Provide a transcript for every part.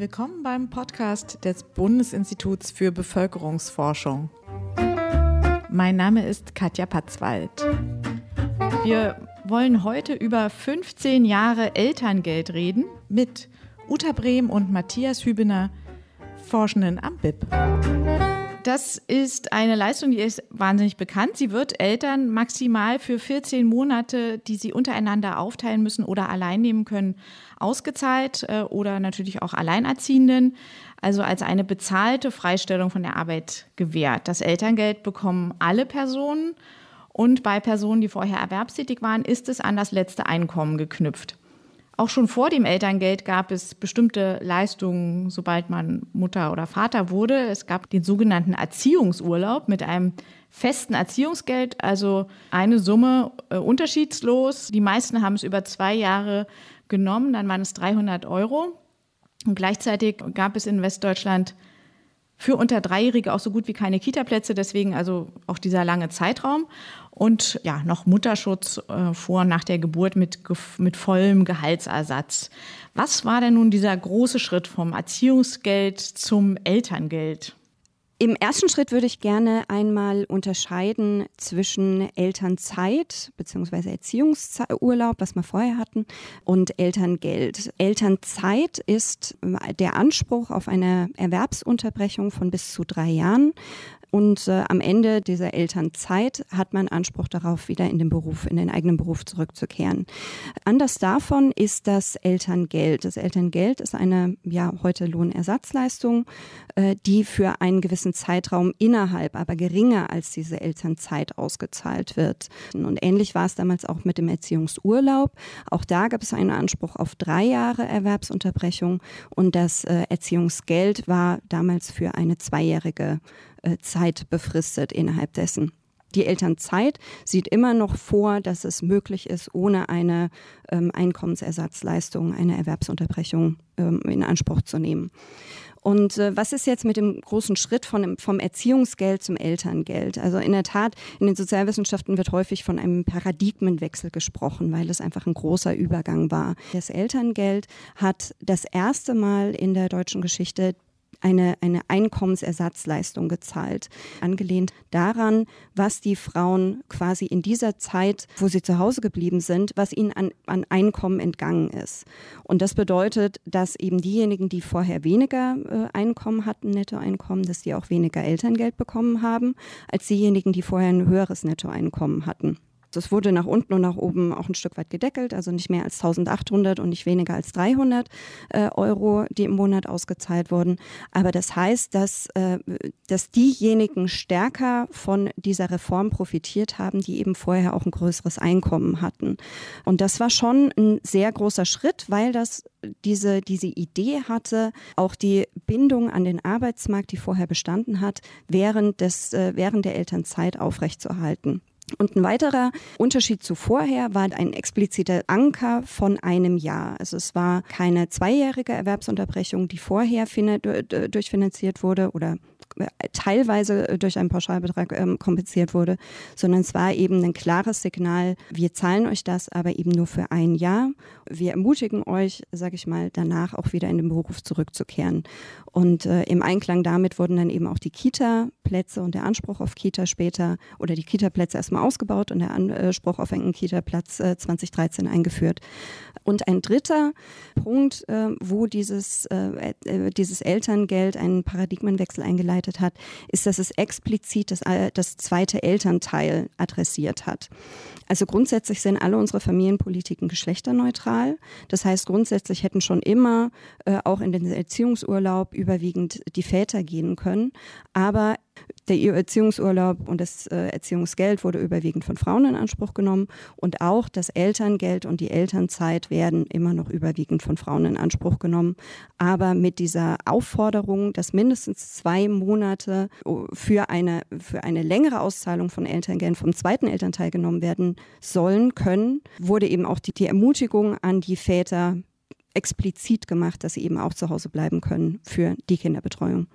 willkommen beim Podcast des Bundesinstituts für Bevölkerungsforschung. Mein Name ist Katja Patzwald. Wir wollen heute über 15 Jahre Elterngeld reden mit Uta Brehm und Matthias Hübener, Forschenden am BIP. Das ist eine Leistung, die ist wahnsinnig bekannt. Sie wird Eltern maximal für 14 Monate, die sie untereinander aufteilen müssen oder allein nehmen können, ausgezahlt äh, oder natürlich auch Alleinerziehenden, also als eine bezahlte Freistellung von der Arbeit gewährt. Das Elterngeld bekommen alle Personen und bei Personen, die vorher erwerbstätig waren, ist es an das letzte Einkommen geknüpft. Auch schon vor dem Elterngeld gab es bestimmte Leistungen, sobald man Mutter oder Vater wurde. Es gab den sogenannten Erziehungsurlaub mit einem festen Erziehungsgeld, also eine Summe äh, unterschiedslos. Die meisten haben es über zwei Jahre genommen, dann waren es 300 Euro. Und gleichzeitig gab es in Westdeutschland für unter Dreijährige auch so gut wie keine Kita-Plätze, deswegen also auch dieser lange Zeitraum. Und ja, noch Mutterschutz äh, vor nach der Geburt mit, mit vollem Gehaltsersatz. Was war denn nun dieser große Schritt vom Erziehungsgeld zum Elterngeld? Im ersten Schritt würde ich gerne einmal unterscheiden zwischen Elternzeit bzw. Erziehungsurlaub, was wir vorher hatten, und Elterngeld. Elternzeit ist der Anspruch auf eine Erwerbsunterbrechung von bis zu drei Jahren und äh, am Ende dieser Elternzeit hat man Anspruch darauf, wieder in den Beruf, in den eigenen Beruf zurückzukehren. Anders davon ist das Elterngeld. Das Elterngeld ist eine, ja, heute Lohnersatzleistung, äh, die für einen gewissen Zeitraum innerhalb, aber geringer als diese Elternzeit ausgezahlt wird. Und ähnlich war es damals auch mit dem Erziehungsurlaub. Auch da gab es einen Anspruch auf drei Jahre Erwerbsunterbrechung und das äh, Erziehungsgeld war damals für eine zweijährige äh, Zeit befristet innerhalb dessen. Die Elternzeit sieht immer noch vor, dass es möglich ist, ohne eine ähm, Einkommensersatzleistung, eine Erwerbsunterbrechung ähm, in Anspruch zu nehmen. Und äh, was ist jetzt mit dem großen Schritt von, vom Erziehungsgeld zum Elterngeld? Also in der Tat, in den Sozialwissenschaften wird häufig von einem Paradigmenwechsel gesprochen, weil es einfach ein großer Übergang war. Das Elterngeld hat das erste Mal in der deutschen Geschichte eine, eine Einkommensersatzleistung gezahlt, angelehnt daran, was die Frauen quasi in dieser Zeit, wo sie zu Hause geblieben sind, was ihnen an, an Einkommen entgangen ist. Und das bedeutet, dass eben diejenigen, die vorher weniger äh, Einkommen hatten, Nettoeinkommen, dass die auch weniger Elterngeld bekommen haben, als diejenigen, die vorher ein höheres Nettoeinkommen hatten. Das wurde nach unten und nach oben auch ein Stück weit gedeckelt, also nicht mehr als 1800 und nicht weniger als 300 äh, Euro, die im Monat ausgezahlt wurden. Aber das heißt, dass, äh, dass diejenigen stärker von dieser Reform profitiert haben, die eben vorher auch ein größeres Einkommen hatten. Und das war schon ein sehr großer Schritt, weil das diese, diese Idee hatte, auch die Bindung an den Arbeitsmarkt, die vorher bestanden hat, während, des, äh, während der Elternzeit aufrechtzuerhalten. Und ein weiterer Unterschied zu vorher war ein expliziter Anker von einem Jahr. Also es war keine zweijährige Erwerbsunterbrechung, die vorher durchfinanziert wurde oder teilweise äh, durch einen Pauschalbetrag ähm, kompensiert wurde, sondern es war eben ein klares Signal, wir zahlen euch das, aber eben nur für ein Jahr. Wir ermutigen euch, sage ich mal, danach auch wieder in den Beruf zurückzukehren. Und äh, im Einklang damit wurden dann eben auch die Kita-Plätze und der Anspruch auf Kita später oder die Kita-Plätze erstmal ausgebaut und der Anspruch auf einen Kita-Platz äh, 2013 eingeführt. Und ein dritter Punkt, äh, wo dieses, äh, äh, dieses Elterngeld einen Paradigmenwechsel eingeleitet hat, ist, dass es explizit das, äh, das zweite Elternteil adressiert hat. Also grundsätzlich sind alle unsere Familienpolitiken geschlechterneutral. Das heißt, grundsätzlich hätten schon immer äh, auch in den Erziehungsurlaub überwiegend die Väter gehen können. Aber der Erziehungsurlaub und das äh, Erziehungsgeld wurde überwiegend von Frauen in Anspruch genommen und auch das Elterngeld und die Elternzeit werden immer noch überwiegend von Frauen in Anspruch genommen. Aber mit dieser Aufforderung, dass mindestens zwei Monate oh, für eine, für eine längere Auszahlung von Elterngeld vom zweiten Elternteil genommen werden sollen, können, wurde eben auch die, die Ermutigung an die Väter explizit gemacht, dass sie eben auch zu Hause bleiben können für die Kinderbetreuung.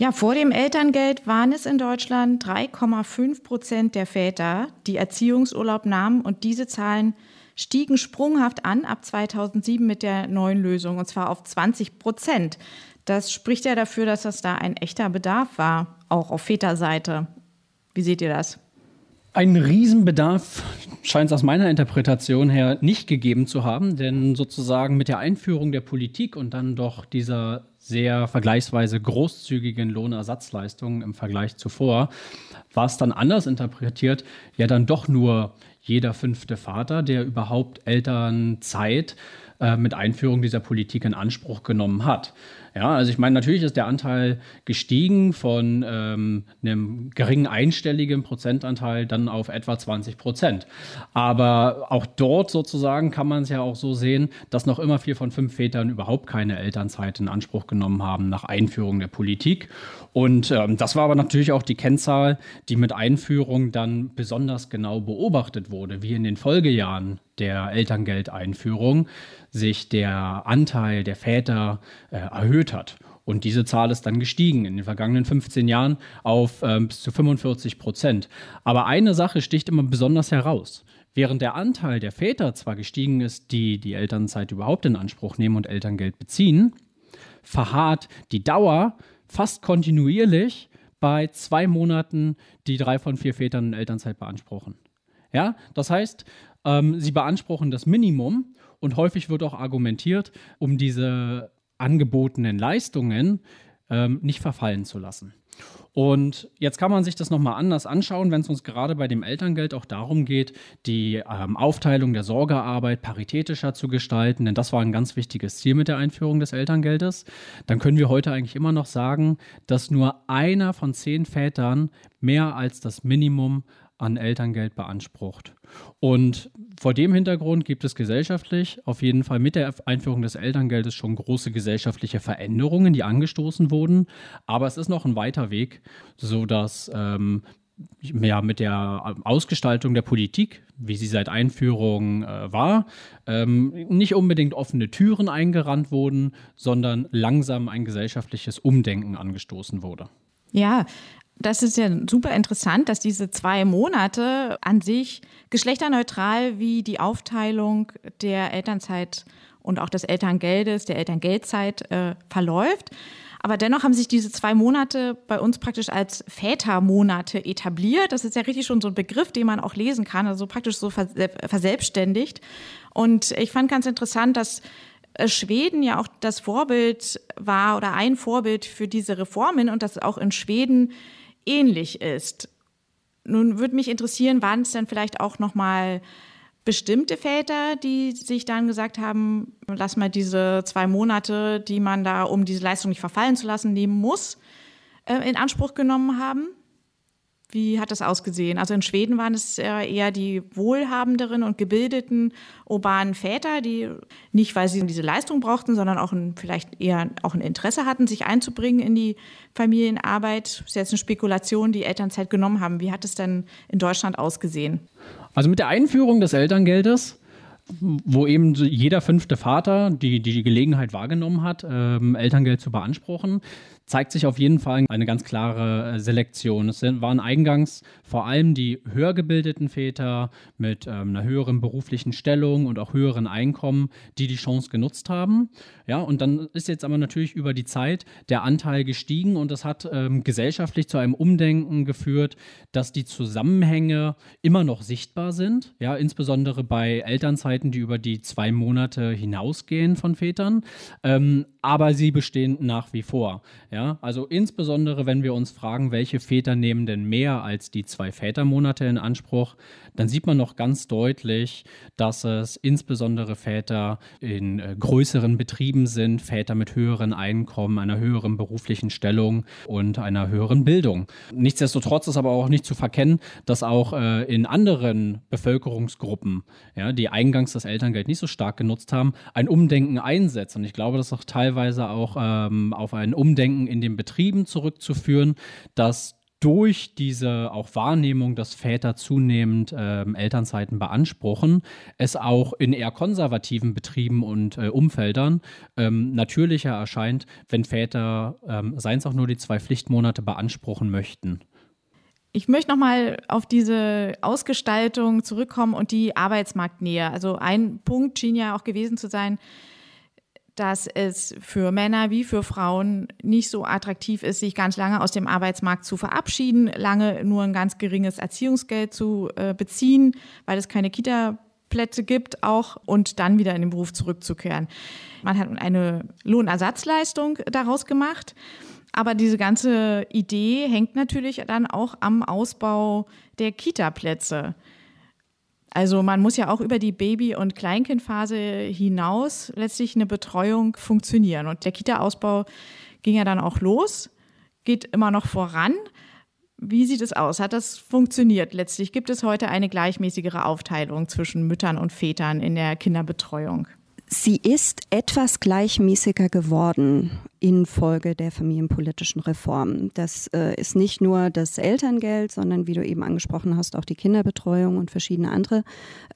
Ja, vor dem Elterngeld waren es in Deutschland 3,5 Prozent der Väter, die Erziehungsurlaub nahmen und diese Zahlen stiegen sprunghaft an ab 2007 mit der neuen Lösung, und zwar auf 20 Prozent. Das spricht ja dafür, dass das da ein echter Bedarf war, auch auf Väterseite. Wie seht ihr das? Ein Riesenbedarf scheint es aus meiner Interpretation her nicht gegeben zu haben, denn sozusagen mit der Einführung der Politik und dann doch dieser sehr vergleichsweise großzügigen Lohnersatzleistungen im Vergleich zuvor war es dann anders interpretiert, ja dann doch nur jeder fünfte Vater, der überhaupt Elternzeit äh, mit Einführung dieser Politik in Anspruch genommen hat. Ja, also ich meine, natürlich ist der Anteil gestiegen von ähm, einem geringen einstelligen Prozentanteil dann auf etwa 20 Prozent. Aber auch dort sozusagen kann man es ja auch so sehen, dass noch immer vier von fünf Vätern überhaupt keine Elternzeit in Anspruch genommen haben nach Einführung der Politik. Und ähm, das war aber natürlich auch die Kennzahl, die mit Einführung dann besonders genau beobachtet wurde, wie in den Folgejahren der Elterngeldeinführung sich der Anteil der Väter äh, erhöht hat. Und diese Zahl ist dann gestiegen in den vergangenen 15 Jahren auf ähm, bis zu 45 Prozent. Aber eine Sache sticht immer besonders heraus. Während der Anteil der Väter zwar gestiegen ist, die die Elternzeit überhaupt in Anspruch nehmen und Elterngeld beziehen, verharrt die Dauer fast kontinuierlich bei zwei Monaten, die drei von vier Vätern in Elternzeit beanspruchen. Ja, das heißt, ähm, sie beanspruchen das Minimum und häufig wird auch argumentiert, um diese angebotenen Leistungen ähm, nicht verfallen zu lassen. Und jetzt kann man sich das nochmal anders anschauen, wenn es uns gerade bei dem Elterngeld auch darum geht, die ähm, Aufteilung der Sorgearbeit paritätischer zu gestalten, denn das war ein ganz wichtiges Ziel mit der Einführung des Elterngeldes. Dann können wir heute eigentlich immer noch sagen, dass nur einer von zehn Vätern mehr als das Minimum an Elterngeld beansprucht. Und vor dem Hintergrund gibt es gesellschaftlich auf jeden Fall mit der Einführung des Elterngeldes schon große gesellschaftliche Veränderungen, die angestoßen wurden. Aber es ist noch ein weiter Weg, sodass ähm, ja, mit der Ausgestaltung der Politik, wie sie seit Einführung äh, war, ähm, nicht unbedingt offene Türen eingerannt wurden, sondern langsam ein gesellschaftliches Umdenken angestoßen wurde. Ja, das ist ja super interessant, dass diese zwei Monate an sich geschlechterneutral wie die Aufteilung der Elternzeit und auch des Elterngeldes, der Elterngeldzeit äh, verläuft. Aber dennoch haben sich diese zwei Monate bei uns praktisch als Vätermonate etabliert. Das ist ja richtig schon so ein Begriff, den man auch lesen kann, also praktisch so verselbstständigt. Und ich fand ganz interessant, dass äh, Schweden ja auch das Vorbild war oder ein Vorbild für diese Reformen und dass auch in Schweden ähnlich ist. Nun würde mich interessieren, waren es dann vielleicht auch noch mal bestimmte Väter, die sich dann gesagt haben, lass mal diese zwei Monate, die man da, um diese Leistung nicht verfallen zu lassen, nehmen muss, äh, in Anspruch genommen haben? Wie hat das ausgesehen? Also in Schweden waren es eher die wohlhabenderen und gebildeten urbanen Väter, die nicht, weil sie diese Leistung brauchten, sondern auch ein, vielleicht eher auch ein Interesse hatten, sich einzubringen in die Familienarbeit. Das ist jetzt eine Spekulation, die Elternzeit genommen haben. Wie hat es denn in Deutschland ausgesehen? Also mit der Einführung des Elterngeldes wo eben jeder fünfte Vater die, die Gelegenheit wahrgenommen hat, ähm, Elterngeld zu beanspruchen, zeigt sich auf jeden Fall eine ganz klare äh, Selektion. Es waren eingangs vor allem die höher gebildeten Väter mit ähm, einer höheren beruflichen Stellung und auch höheren Einkommen, die die Chance genutzt haben. Ja, und dann ist jetzt aber natürlich über die Zeit der Anteil gestiegen und das hat ähm, gesellschaftlich zu einem Umdenken geführt, dass die Zusammenhänge immer noch sichtbar sind. Ja, insbesondere bei Elternzeiten, die über die zwei Monate hinausgehen von Vätern. Ähm, aber sie bestehen nach wie vor. Ja, also insbesondere, wenn wir uns fragen, welche Väter nehmen denn mehr als die zwei Vätermonate in Anspruch, dann sieht man noch ganz deutlich, dass es insbesondere Väter in äh, größeren Betrieben sind, Väter mit höheren Einkommen, einer höheren beruflichen Stellung und einer höheren Bildung. Nichtsdestotrotz ist aber auch nicht zu verkennen, dass auch äh, in anderen Bevölkerungsgruppen, ja, die eingangs das Elterngeld nicht so stark genutzt haben, ein Umdenken einsetzt. Und ich glaube, das ist auch teilweise auch ähm, auf ein Umdenken in den Betrieben zurückzuführen, dass durch diese auch Wahrnehmung, dass Väter zunehmend ähm, Elternzeiten beanspruchen, es auch in eher konservativen Betrieben und äh, Umfeldern ähm, natürlicher erscheint, wenn Väter, ähm, seien es auch nur die zwei Pflichtmonate, beanspruchen möchten. Ich möchte nochmal auf diese Ausgestaltung zurückkommen und die Arbeitsmarktnähe. Also ein Punkt schien ja auch gewesen zu sein, dass es für Männer wie für Frauen nicht so attraktiv ist, sich ganz lange aus dem Arbeitsmarkt zu verabschieden, lange nur ein ganz geringes Erziehungsgeld zu äh, beziehen, weil es keine Kita-Plätze gibt auch und dann wieder in den Beruf zurückzukehren. Man hat eine Lohnersatzleistung daraus gemacht. Aber diese ganze Idee hängt natürlich dann auch am Ausbau der Kita-Plätze. Also man muss ja auch über die Baby- und Kleinkindphase hinaus letztlich eine Betreuung funktionieren. Und der Kita-Ausbau ging ja dann auch los, geht immer noch voran. Wie sieht es aus? Hat das funktioniert letztlich? Gibt es heute eine gleichmäßigere Aufteilung zwischen Müttern und Vätern in der Kinderbetreuung? Sie ist etwas gleichmäßiger geworden infolge der familienpolitischen Reformen. Das äh, ist nicht nur das Elterngeld, sondern wie du eben angesprochen hast, auch die Kinderbetreuung und verschiedene andere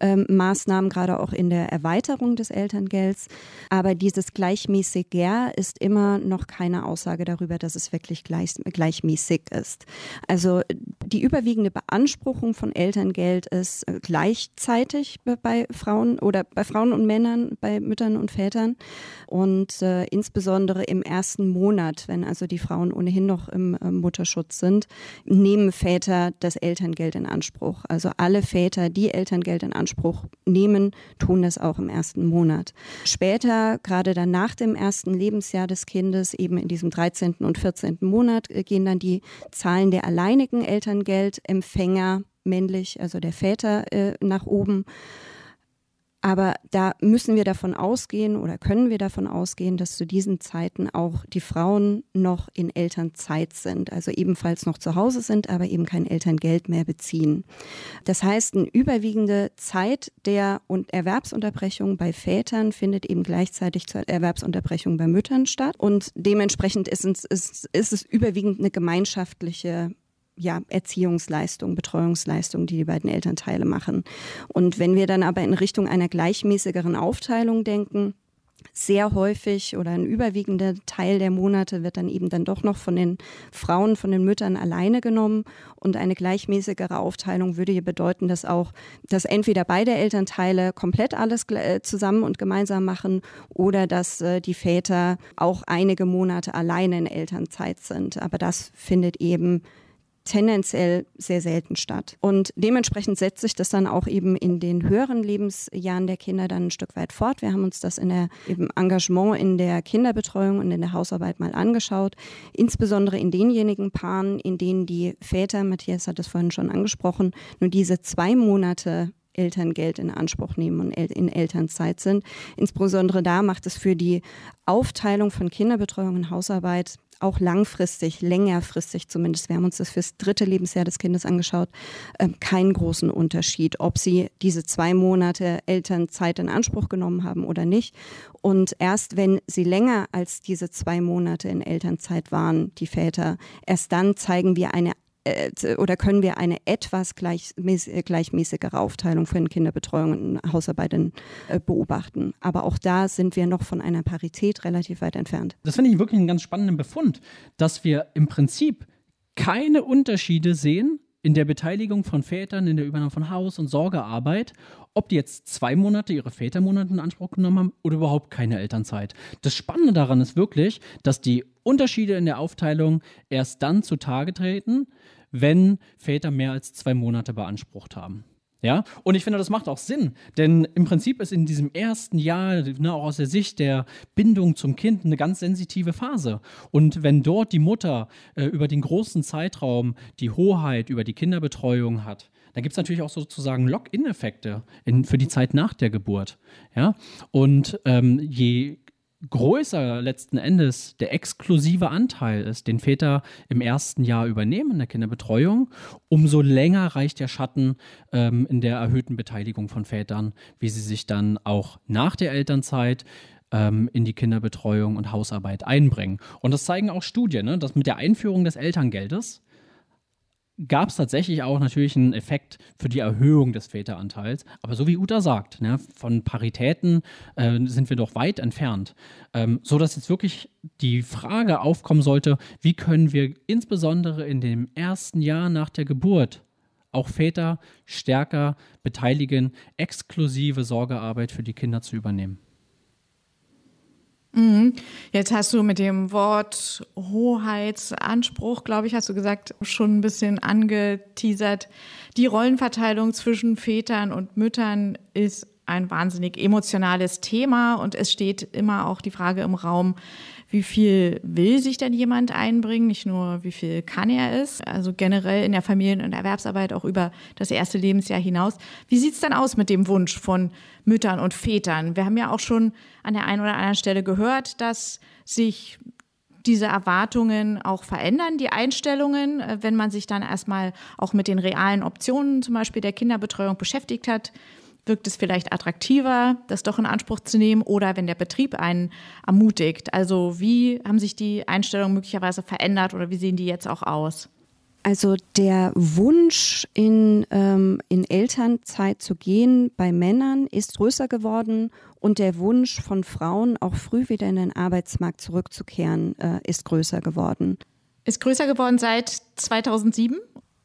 ähm, Maßnahmen, gerade auch in der Erweiterung des Elterngelds. Aber dieses gleichmäßiger ist immer noch keine Aussage darüber, dass es wirklich gleich, gleichmäßig ist. Also die überwiegende Beanspruchung von Elterngeld ist äh, gleichzeitig bei Frauen oder bei Frauen und Männern, bei Müttern und Vätern und äh, insbesondere im ersten Monat, wenn also die Frauen ohnehin noch im äh, Mutterschutz sind, nehmen Väter das Elterngeld in Anspruch. Also alle Väter, die Elterngeld in Anspruch nehmen, tun das auch im ersten Monat. Später, gerade dann nach dem ersten Lebensjahr des Kindes, eben in diesem 13. und 14. Monat, äh, gehen dann die Zahlen der alleinigen Elterngeldempfänger männlich, also der Väter, äh, nach oben. Aber da müssen wir davon ausgehen oder können wir davon ausgehen, dass zu diesen Zeiten auch die Frauen noch in Elternzeit sind, also ebenfalls noch zu Hause sind, aber eben kein Elterngeld mehr beziehen. Das heißt, eine überwiegende Zeit der Erwerbsunterbrechung bei Vätern findet eben gleichzeitig zur Erwerbsunterbrechung bei Müttern statt. Und dementsprechend ist es, ist, ist es überwiegend eine gemeinschaftliche ja, Erziehungsleistung, Betreuungsleistung, die die beiden Elternteile machen. Und wenn wir dann aber in Richtung einer gleichmäßigeren Aufteilung denken, sehr häufig oder ein überwiegender Teil der Monate wird dann eben dann doch noch von den Frauen, von den Müttern alleine genommen. Und eine gleichmäßigere Aufteilung würde hier bedeuten, dass auch, dass entweder beide Elternteile komplett alles äh, zusammen und gemeinsam machen oder dass äh, die Väter auch einige Monate alleine in Elternzeit sind. Aber das findet eben tendenziell sehr selten statt. Und dementsprechend setzt sich das dann auch eben in den höheren Lebensjahren der Kinder dann ein Stück weit fort. Wir haben uns das in der eben Engagement in der Kinderbetreuung und in der Hausarbeit mal angeschaut, insbesondere in denjenigen Paaren, in denen die Väter, Matthias hat es vorhin schon angesprochen, nur diese zwei Monate Elterngeld in Anspruch nehmen und in Elternzeit sind. Insbesondere da macht es für die Aufteilung von Kinderbetreuung und Hausarbeit auch langfristig, längerfristig zumindest, wir haben uns das fürs dritte Lebensjahr des Kindes angeschaut, äh, keinen großen Unterschied, ob sie diese zwei Monate Elternzeit in Anspruch genommen haben oder nicht. Und erst wenn sie länger als diese zwei Monate in Elternzeit waren, die Väter, erst dann zeigen wir eine oder können wir eine etwas gleichmäß gleichmäßigere Aufteilung für Kinderbetreuung und Hausarbeit äh, beobachten. Aber auch da sind wir noch von einer Parität relativ weit entfernt. Das finde ich wirklich einen ganz spannenden Befund, dass wir im Prinzip keine Unterschiede sehen in der Beteiligung von Vätern in der Übernahme von Haus- und Sorgearbeit, ob die jetzt zwei Monate ihre Vätermonate in Anspruch genommen haben oder überhaupt keine Elternzeit. Das Spannende daran ist wirklich, dass die Unterschiede in der Aufteilung erst dann zutage treten, wenn Väter mehr als zwei Monate beansprucht haben. Ja, und ich finde, das macht auch Sinn, denn im Prinzip ist in diesem ersten Jahr, ne, auch aus der Sicht der Bindung zum Kind, eine ganz sensitive Phase. Und wenn dort die Mutter äh, über den großen Zeitraum die Hoheit über die Kinderbetreuung hat, dann gibt es natürlich auch sozusagen Lock-in-Effekte für die Zeit nach der Geburt. Ja, und ähm, je größer letzten Endes der exklusive Anteil ist, den Väter im ersten Jahr übernehmen in der Kinderbetreuung, umso länger reicht der Schatten ähm, in der erhöhten Beteiligung von Vätern, wie sie sich dann auch nach der Elternzeit ähm, in die Kinderbetreuung und Hausarbeit einbringen. Und das zeigen auch Studien, ne, dass mit der Einführung des Elterngeldes gab es tatsächlich auch natürlich einen Effekt für die Erhöhung des Väteranteils. Aber so wie Uta sagt, ne, von Paritäten äh, sind wir doch weit entfernt. Ähm, so dass jetzt wirklich die Frage aufkommen sollte, wie können wir insbesondere in dem ersten Jahr nach der Geburt auch Väter stärker beteiligen, exklusive Sorgearbeit für die Kinder zu übernehmen. Mhm. Jetzt hast du mit dem Wort Hoheitsanspruch, glaube ich, hast du gesagt, schon ein bisschen angeteasert. Die Rollenverteilung zwischen Vätern und Müttern ist ein wahnsinnig emotionales Thema und es steht immer auch die Frage im Raum, wie viel will sich denn jemand einbringen, nicht nur wie viel kann er es, also generell in der Familien- und Erwerbsarbeit auch über das erste Lebensjahr hinaus. Wie sieht es dann aus mit dem Wunsch von Müttern und Vätern? Wir haben ja auch schon an der einen oder anderen Stelle gehört, dass sich diese Erwartungen auch verändern, die Einstellungen, äh, wenn man sich dann erstmal auch mit den realen Optionen zum Beispiel der Kinderbetreuung beschäftigt hat wirkt es vielleicht attraktiver, das doch in Anspruch zu nehmen oder wenn der Betrieb einen ermutigt. Also wie haben sich die Einstellungen möglicherweise verändert oder wie sehen die jetzt auch aus? Also der Wunsch, in, ähm, in Elternzeit zu gehen bei Männern ist größer geworden und der Wunsch von Frauen, auch früh wieder in den Arbeitsmarkt zurückzukehren, äh, ist größer geworden. Ist größer geworden seit 2007?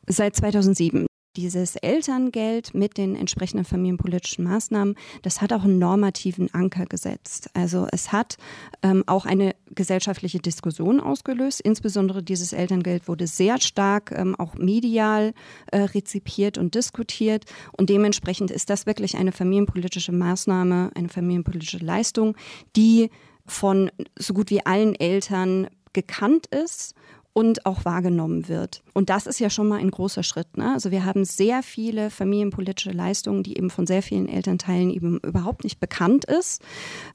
Seit 2007 dieses Elterngeld mit den entsprechenden familienpolitischen Maßnahmen, das hat auch einen normativen Anker gesetzt. Also es hat ähm, auch eine gesellschaftliche Diskussion ausgelöst. Insbesondere dieses Elterngeld wurde sehr stark ähm, auch medial äh, rezipiert und diskutiert. Und dementsprechend ist das wirklich eine familienpolitische Maßnahme, eine familienpolitische Leistung, die von so gut wie allen Eltern gekannt ist und auch wahrgenommen wird. Und das ist ja schon mal ein großer Schritt. Ne? Also wir haben sehr viele familienpolitische Leistungen, die eben von sehr vielen Elternteilen eben überhaupt nicht bekannt ist.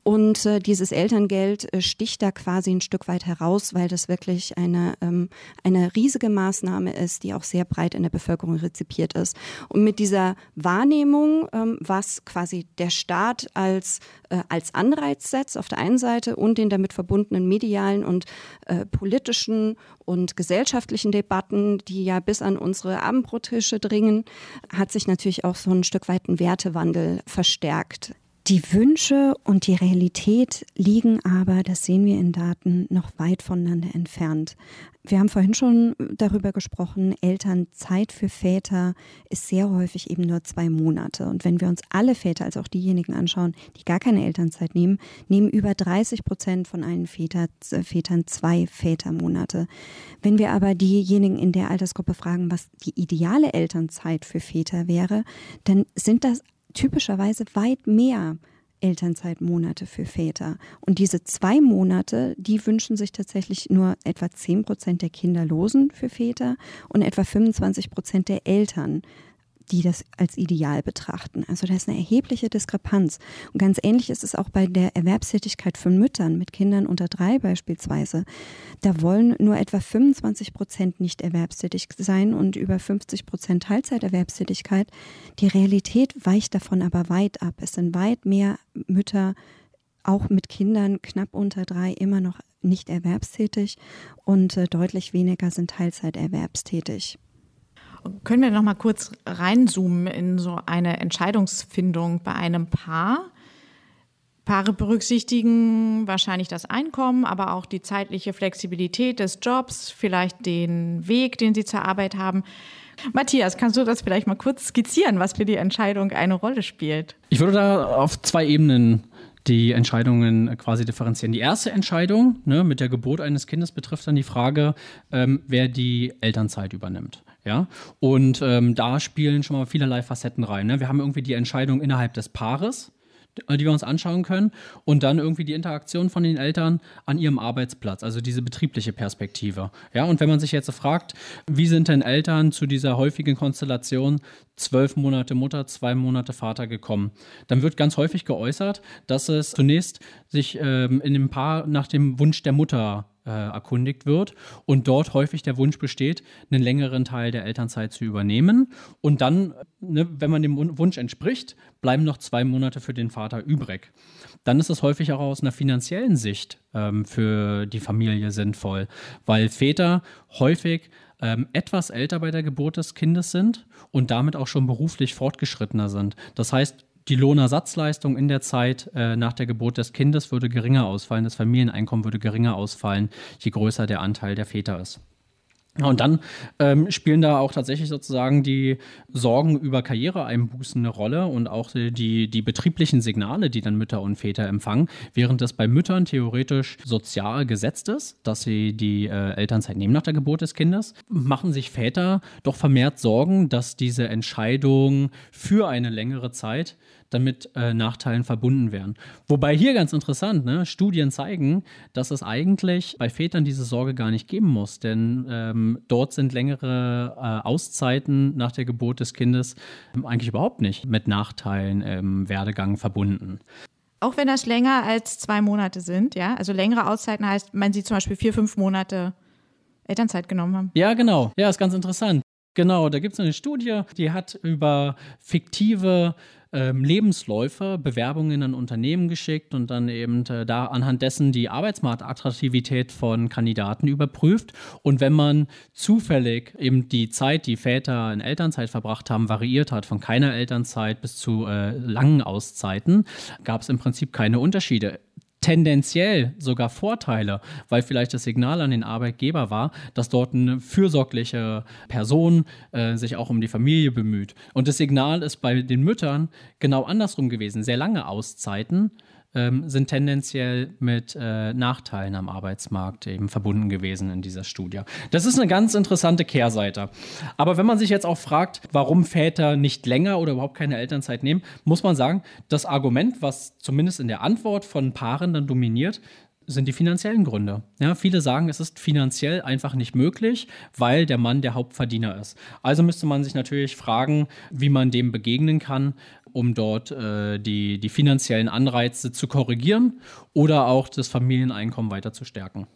Und äh, dieses Elterngeld äh, sticht da quasi ein Stück weit heraus, weil das wirklich eine, ähm, eine riesige Maßnahme ist, die auch sehr breit in der Bevölkerung rezipiert ist. Und mit dieser Wahrnehmung, ähm, was quasi der Staat als, äh, als Anreiz setzt auf der einen Seite und den damit verbundenen medialen und äh, politischen und gesellschaftlichen Debatten, die ja bis an unsere Abendbrottische dringen, hat sich natürlich auch so ein Stück weit ein Wertewandel verstärkt. Die Wünsche und die Realität liegen aber, das sehen wir in Daten, noch weit voneinander entfernt. Wir haben vorhin schon darüber gesprochen, Elternzeit für Väter ist sehr häufig eben nur zwei Monate. Und wenn wir uns alle Väter, also auch diejenigen anschauen, die gar keine Elternzeit nehmen, nehmen über 30 Prozent von allen Väter, Vätern zwei Vätermonate. Wenn wir aber diejenigen in der Altersgruppe fragen, was die ideale Elternzeit für Väter wäre, dann sind das typischerweise weit mehr Elternzeitmonate für Väter. Und diese zwei Monate, die wünschen sich tatsächlich nur etwa 10 Prozent der Kinderlosen für Väter und etwa 25 Prozent der Eltern die das als ideal betrachten. Also da ist eine erhebliche Diskrepanz. Und ganz ähnlich ist es auch bei der Erwerbstätigkeit von Müttern mit Kindern unter drei beispielsweise. Da wollen nur etwa 25 Prozent nicht erwerbstätig sein und über 50 Prozent Teilzeiterwerbstätigkeit. Die Realität weicht davon aber weit ab. Es sind weit mehr Mütter, auch mit Kindern knapp unter drei, immer noch nicht erwerbstätig und äh, deutlich weniger sind Teilzeiterwerbstätig. Können wir noch mal kurz reinzoomen in so eine Entscheidungsfindung bei einem Paar? Paare berücksichtigen wahrscheinlich das Einkommen, aber auch die zeitliche Flexibilität des Jobs, vielleicht den Weg, den sie zur Arbeit haben. Matthias, kannst du das vielleicht mal kurz skizzieren, was für die Entscheidung eine Rolle spielt? Ich würde da auf zwei Ebenen die Entscheidungen quasi differenzieren. Die erste Entscheidung ne, mit der Geburt eines Kindes betrifft dann die Frage, ähm, wer die Elternzeit übernimmt. Ja, und ähm, da spielen schon mal vielerlei Facetten rein. Ne? Wir haben irgendwie die Entscheidung innerhalb des Paares, die wir uns anschauen können, und dann irgendwie die Interaktion von den Eltern an ihrem Arbeitsplatz, also diese betriebliche Perspektive. Ja, und wenn man sich jetzt fragt, wie sind denn Eltern zu dieser häufigen Konstellation zwölf Monate Mutter, zwei Monate Vater gekommen, dann wird ganz häufig geäußert, dass es zunächst sich ähm, in dem Paar nach dem Wunsch der Mutter äh, erkundigt wird und dort häufig der Wunsch besteht, einen längeren Teil der Elternzeit zu übernehmen. Und dann, ne, wenn man dem Wunsch entspricht, bleiben noch zwei Monate für den Vater übrig. Dann ist es häufig auch aus einer finanziellen Sicht ähm, für die Familie sinnvoll, weil Väter häufig ähm, etwas älter bei der Geburt des Kindes sind und damit auch schon beruflich fortgeschrittener sind. Das heißt, die Lohnersatzleistung in der Zeit äh, nach der Geburt des Kindes würde geringer ausfallen, das Familieneinkommen würde geringer ausfallen, je größer der Anteil der Väter ist. Und dann ähm, spielen da auch tatsächlich sozusagen die Sorgen über Karriereeinbußen eine Rolle und auch die, die betrieblichen Signale, die dann Mütter und Väter empfangen, während das bei Müttern theoretisch sozial gesetzt ist, dass sie die äh, Elternzeit nehmen nach der Geburt des Kindes, machen sich Väter doch vermehrt Sorgen, dass diese Entscheidung für eine längere Zeit dann mit äh, Nachteilen verbunden wären. Wobei hier ganz interessant, ne, Studien zeigen, dass es eigentlich bei Vätern diese Sorge gar nicht geben muss, denn ähm, dort sind längere äh, Auszeiten nach der Geburt des Kindes ähm, eigentlich überhaupt nicht mit Nachteilen im Werdegang verbunden. Auch wenn das länger als zwei Monate sind, ja, also längere Auszeiten heißt, wenn sie zum Beispiel vier, fünf Monate Elternzeit genommen haben. Ja, genau. Ja, ist ganz interessant. Genau, da gibt es eine Studie, die hat über fiktive ähm, Lebensläufe, Bewerbungen an Unternehmen geschickt und dann eben äh, da anhand dessen die Arbeitsmarktattraktivität von Kandidaten überprüft. Und wenn man zufällig eben die Zeit, die Väter in Elternzeit verbracht haben, variiert hat, von keiner Elternzeit bis zu äh, langen Auszeiten, gab es im Prinzip keine Unterschiede tendenziell sogar Vorteile, weil vielleicht das Signal an den Arbeitgeber war, dass dort eine fürsorgliche Person äh, sich auch um die Familie bemüht. Und das Signal ist bei den Müttern genau andersrum gewesen. Sehr lange Auszeiten ähm, sind tendenziell mit äh, Nachteilen am Arbeitsmarkt eben verbunden gewesen in dieser Studie. Das ist eine ganz interessante Kehrseite. Aber wenn man sich jetzt auch fragt, warum Väter nicht länger oder überhaupt keine Elternzeit nehmen, muss man sagen, das Argument, was zumindest in der Antwort von Paaren dann dominiert, sind die finanziellen Gründe. Ja, viele sagen, es ist finanziell einfach nicht möglich, weil der Mann der Hauptverdiener ist. Also müsste man sich natürlich fragen, wie man dem begegnen kann, um dort äh, die, die finanziellen Anreize zu korrigieren oder auch das Familieneinkommen weiter zu stärken.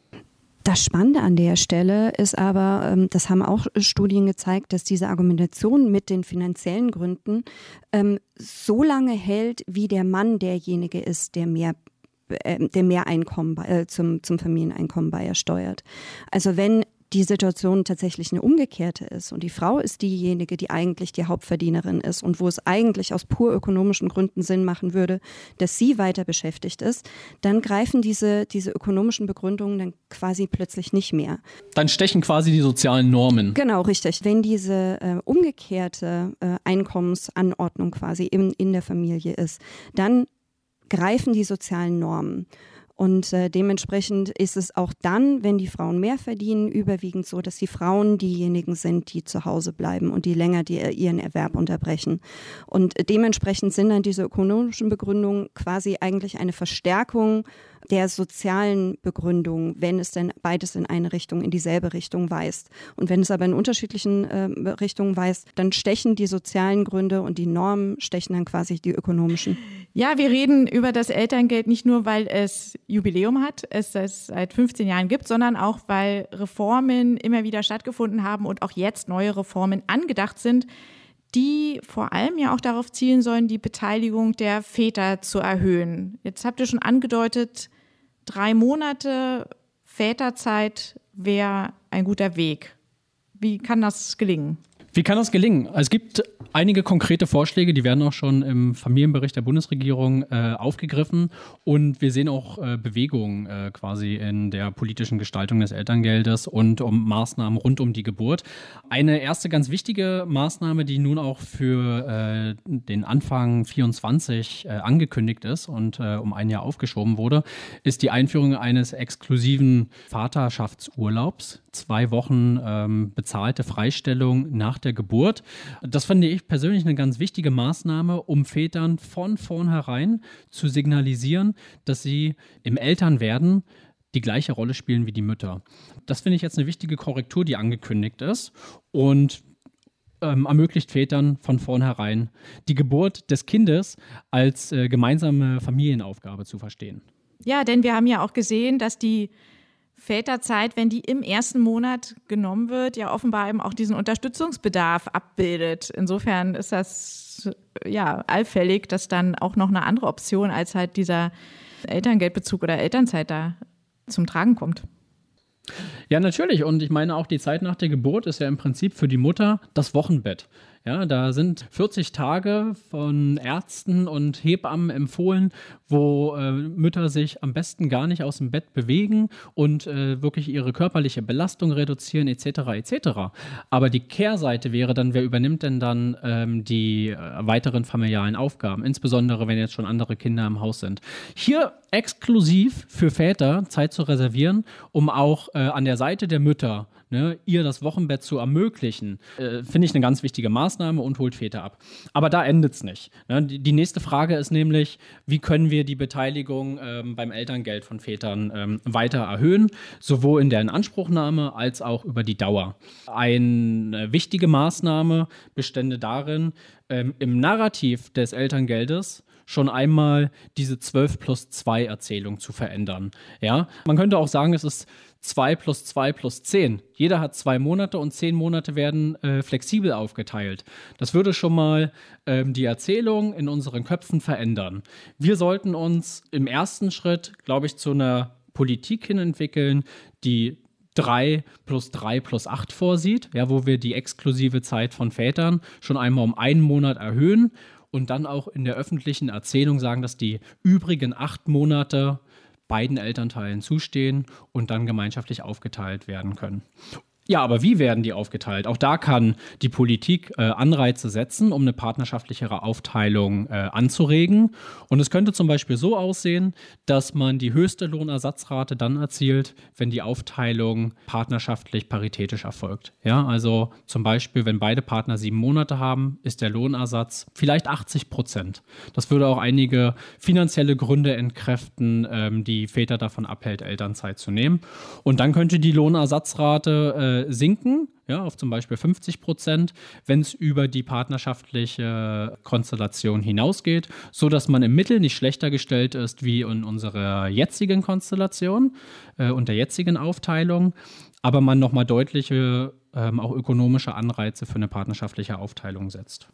Das Spannende an der Stelle ist aber, ähm, das haben auch Studien gezeigt, dass diese Argumentation mit den finanziellen Gründen ähm, so lange hält, wie der Mann derjenige ist, der mehr äh, der Mehreinkommen äh, zum, zum Familieneinkommen beisteuert. Also wenn die Situation tatsächlich eine umgekehrte ist und die Frau ist diejenige, die eigentlich die Hauptverdienerin ist und wo es eigentlich aus pur ökonomischen Gründen Sinn machen würde, dass sie weiter beschäftigt ist, dann greifen diese, diese ökonomischen Begründungen dann quasi plötzlich nicht mehr. Dann stechen quasi die sozialen Normen. Genau, richtig. Wenn diese äh, umgekehrte äh, Einkommensanordnung quasi in, in der Familie ist, dann greifen die sozialen Normen. Und äh, dementsprechend ist es auch dann, wenn die Frauen mehr verdienen, überwiegend so, dass die Frauen diejenigen sind, die zu Hause bleiben und die länger die, äh, ihren Erwerb unterbrechen. Und dementsprechend sind dann diese ökonomischen Begründungen quasi eigentlich eine Verstärkung der sozialen Begründung, wenn es denn beides in eine Richtung, in dieselbe Richtung weist. Und wenn es aber in unterschiedlichen äh, Richtungen weist, dann stechen die sozialen Gründe und die Normen stechen dann quasi die ökonomischen. Ja, wir reden über das Elterngeld nicht nur, weil es Jubiläum hat, es es seit 15 Jahren gibt, sondern auch, weil Reformen immer wieder stattgefunden haben und auch jetzt neue Reformen angedacht sind, die vor allem ja auch darauf zielen sollen, die Beteiligung der Väter zu erhöhen. Jetzt habt ihr schon angedeutet, drei Monate Väterzeit wäre ein guter Weg. Wie kann das gelingen? Wie kann das gelingen? Es gibt einige konkrete Vorschläge, die werden auch schon im Familienbericht der Bundesregierung äh, aufgegriffen. Und wir sehen auch äh, Bewegungen äh, quasi in der politischen Gestaltung des Elterngeldes und um Maßnahmen rund um die Geburt. Eine erste ganz wichtige Maßnahme, die nun auch für äh, den Anfang 24 äh, angekündigt ist und äh, um ein Jahr aufgeschoben wurde, ist die Einführung eines exklusiven Vaterschaftsurlaubs. Zwei Wochen ähm, bezahlte Freistellung nach der Geburt. Das finde ich persönlich eine ganz wichtige Maßnahme, um Vätern von vornherein zu signalisieren, dass sie im Elternwerden die gleiche Rolle spielen wie die Mütter. Das finde ich jetzt eine wichtige Korrektur, die angekündigt ist und ähm, ermöglicht Vätern von vornherein die Geburt des Kindes als äh, gemeinsame Familienaufgabe zu verstehen. Ja, denn wir haben ja auch gesehen, dass die Väterzeit, wenn die im ersten Monat genommen wird, ja offenbar eben auch diesen Unterstützungsbedarf abbildet. Insofern ist das ja allfällig, dass dann auch noch eine andere Option als halt dieser Elterngeldbezug oder Elternzeit da zum Tragen kommt. Ja, natürlich. Und ich meine, auch die Zeit nach der Geburt ist ja im Prinzip für die Mutter das Wochenbett. Ja, da sind 40 Tage von Ärzten und Hebammen empfohlen, wo äh, Mütter sich am besten gar nicht aus dem Bett bewegen und äh, wirklich ihre körperliche Belastung reduzieren etc. etc. Aber die Kehrseite wäre dann, wer übernimmt denn dann ähm, die äh, weiteren familialen Aufgaben, insbesondere wenn jetzt schon andere Kinder im Haus sind. Hier exklusiv für Väter Zeit zu reservieren, um auch äh, an der Seite der Mütter ne, ihr das Wochenbett zu ermöglichen, äh, finde ich eine ganz wichtige Maßnahme und holt Väter ab. Aber da endet es nicht. Ne? Die, die, nächste Frage ist nämlich, wie können wir die Beteiligung ähm, beim Elterngeld von Vätern ähm, weiter erhöhen, sowohl in der Inanspruchnahme als auch über die Dauer. Eine wichtige Maßnahme bestände darin, ähm, im Narrativ des Elterngeldes schon einmal diese 12 plus 2 Erzählung zu verändern. Ja, man könnte auch sagen, es ist 2 plus 2 plus 10. Jeder hat zwei Monate und zehn Monate werden äh, flexibel aufgeteilt. Das würde schon mal ähm, die Erzählung in unseren Köpfen verändern. Wir sollten uns im ersten Schritt, glaube ich, zu einer Politik hin entwickeln, die 3 plus 3 plus 8 vorsieht, ja, wo wir die exklusive Zeit von Vätern schon einmal um einen Monat erhöhen und dann auch in der öffentlichen Erzählung sagen, dass die übrigen acht Monate beiden Elternteilen zustehen und dann gemeinschaftlich aufgeteilt werden können. Ja, aber wie werden die aufgeteilt? Auch da kann die Politik äh, Anreize setzen, um eine partnerschaftlichere Aufteilung äh, anzuregen. Und es könnte zum Beispiel so aussehen, dass man die höchste Lohnersatzrate dann erzielt, wenn die Aufteilung partnerschaftlich paritätisch erfolgt. Ja, also zum Beispiel, wenn beide Partner sieben Monate haben, ist der Lohnersatz vielleicht 80 Prozent. Das würde auch einige finanzielle Gründe entkräften, ähm, die Väter davon abhält, Elternzeit zu nehmen. Und dann könnte die Lohnersatzrate äh, sinken, ja, auf zum Beispiel 50 Prozent, wenn es über die partnerschaftliche Konstellation hinausgeht, sodass man im Mittel nicht schlechter gestellt ist wie in unserer jetzigen Konstellation äh, und der jetzigen Aufteilung, aber man nochmal deutliche, ähm, auch ökonomische Anreize für eine partnerschaftliche Aufteilung setzt.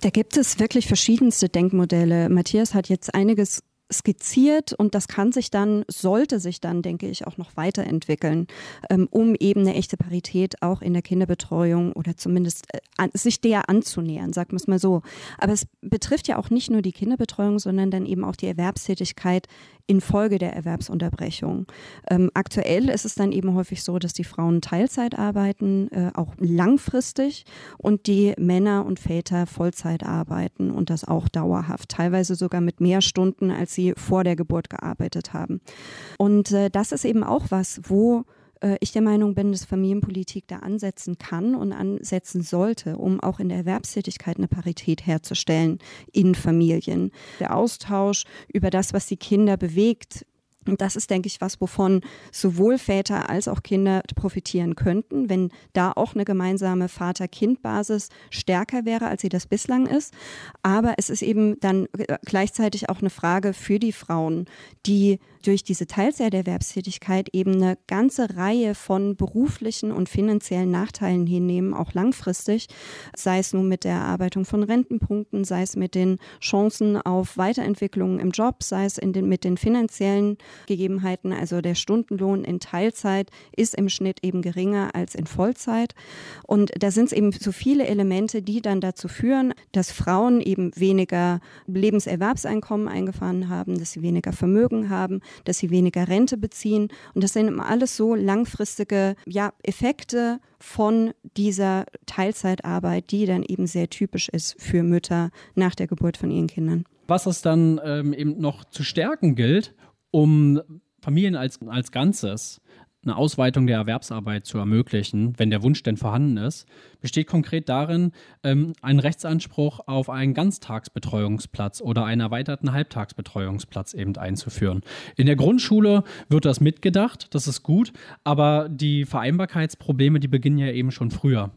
Da gibt es wirklich verschiedenste Denkmodelle. Matthias hat jetzt einiges skizziert und das kann sich dann, sollte sich dann, denke ich, auch noch weiterentwickeln, ähm, um eben eine echte Parität auch in der Kinderbetreuung oder zumindest äh, an, sich der anzunähern, sagen wir es mal so. Aber es betrifft ja auch nicht nur die Kinderbetreuung, sondern dann eben auch die Erwerbstätigkeit infolge der Erwerbsunterbrechung. Ähm, aktuell ist es dann eben häufig so, dass die Frauen Teilzeit arbeiten, äh, auch langfristig, und die Männer und Väter Vollzeit arbeiten und das auch dauerhaft, teilweise sogar mit mehr Stunden, als sie vor der Geburt gearbeitet haben. Und äh, das ist eben auch was, wo äh, ich der Meinung bin, dass Familienpolitik da ansetzen kann und ansetzen sollte, um auch in der Erwerbstätigkeit eine Parität herzustellen in Familien. Der Austausch über das, was die Kinder bewegt, und das ist, denke ich, was, wovon sowohl Väter als auch Kinder profitieren könnten, wenn da auch eine gemeinsame Vater-Kind-Basis stärker wäre, als sie das bislang ist. Aber es ist eben dann gleichzeitig auch eine Frage für die Frauen, die durch diese Teilzeiterwerbstätigkeit eben eine ganze Reihe von beruflichen und finanziellen Nachteilen hinnehmen, auch langfristig, sei es nun mit der Erarbeitung von Rentenpunkten, sei es mit den Chancen auf Weiterentwicklungen im Job, sei es in den, mit den finanziellen Gegebenheiten. Also der Stundenlohn in Teilzeit ist im Schnitt eben geringer als in Vollzeit. Und da sind es eben so viele Elemente, die dann dazu führen, dass Frauen eben weniger Lebenserwerbseinkommen eingefahren haben, dass sie weniger Vermögen haben, dass sie weniger Rente beziehen. Und das sind alles so langfristige ja, Effekte von dieser Teilzeitarbeit, die dann eben sehr typisch ist für Mütter nach der Geburt von ihren Kindern. Was es dann ähm, eben noch zu stärken gilt, um Familien als, als Ganzes eine Ausweitung der Erwerbsarbeit zu ermöglichen, wenn der Wunsch denn vorhanden ist, besteht konkret darin, ähm, einen Rechtsanspruch auf einen Ganztagsbetreuungsplatz oder einen erweiterten Halbtagsbetreuungsplatz eben einzuführen. In der Grundschule wird das mitgedacht, das ist gut, aber die Vereinbarkeitsprobleme, die beginnen ja eben schon früher.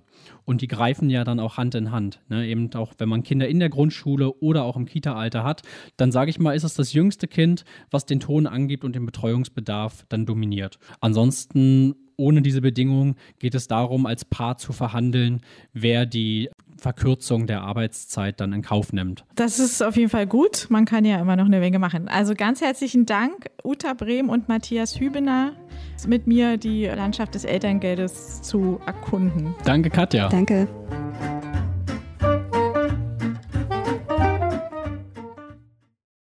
Und die greifen ja dann auch Hand in Hand. Ne? Eben auch, wenn man Kinder in der Grundschule oder auch im Kita-Alter hat, dann sage ich mal, ist es das jüngste Kind, was den Ton angibt und den Betreuungsbedarf dann dominiert. Ansonsten ohne diese Bedingung geht es darum, als Paar zu verhandeln, wer die Verkürzung der Arbeitszeit dann in Kauf nimmt. Das ist auf jeden Fall gut. Man kann ja immer noch eine Menge machen. Also ganz herzlichen Dank, Uta Brehm und Matthias Hübener mit mir die Landschaft des Elterngeldes zu erkunden. Danke, Katja. Danke.